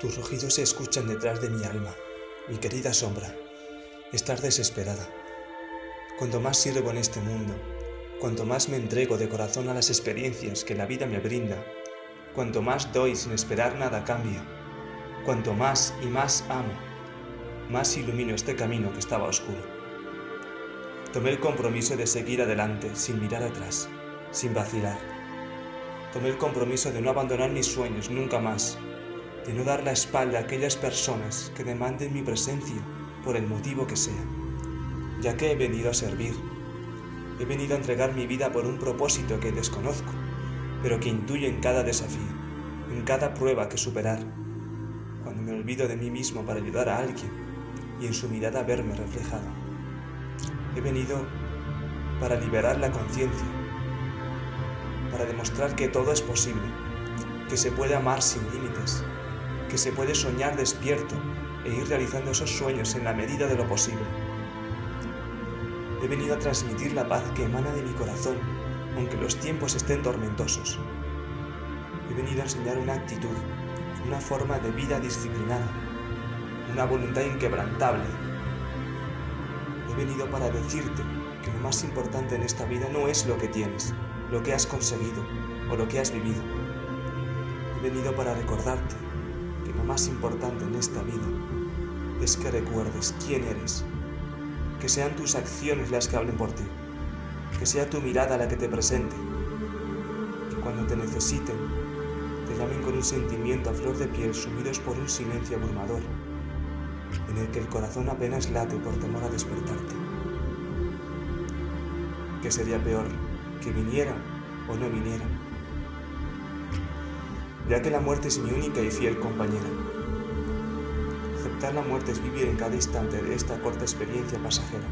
Tus rugidos se escuchan detrás de mi alma, mi querida sombra. Estás desesperada. Cuanto más sirvo en este mundo, cuanto más me entrego de corazón a las experiencias que la vida me brinda, cuanto más doy sin esperar nada a cambio, cuanto más y más amo, más ilumino este camino que estaba oscuro. Tomé el compromiso de seguir adelante sin mirar atrás, sin vacilar. Tomé el compromiso de no abandonar mis sueños nunca más, de no dar la espalda a aquellas personas que demanden mi presencia por el motivo que sea, ya que he venido a servir. He venido a entregar mi vida por un propósito que desconozco, pero que intuyo en cada desafío, en cada prueba que superar, cuando me olvido de mí mismo para ayudar a alguien y en su mirada verme reflejado. He venido para liberar la conciencia, para demostrar que todo es posible, que se puede amar sin límites, que se puede soñar despierto e ir realizando esos sueños en la medida de lo posible. He venido a transmitir la paz que emana de mi corazón, aunque los tiempos estén tormentosos. He venido a enseñar una actitud, una forma de vida disciplinada, una voluntad inquebrantable. He venido para decirte que lo más importante en esta vida no es lo que tienes, lo que has conseguido o lo que has vivido. He venido para recordarte lo más importante en esta vida es que recuerdes quién eres, que sean tus acciones las que hablen por ti, que sea tu mirada la que te presente, que cuando te necesiten te llamen con un sentimiento a flor de piel sumidos por un silencio abrumador, en el que el corazón apenas late por temor a despertarte. ¿Qué sería peor, que viniera o no viniera? Ya que la muerte es mi única y fiel compañera. Aceptar la muerte es vivir en cada instante de esta corta experiencia pasajera.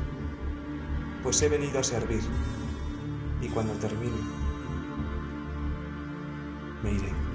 Pues he venido a servir y cuando termine, me iré.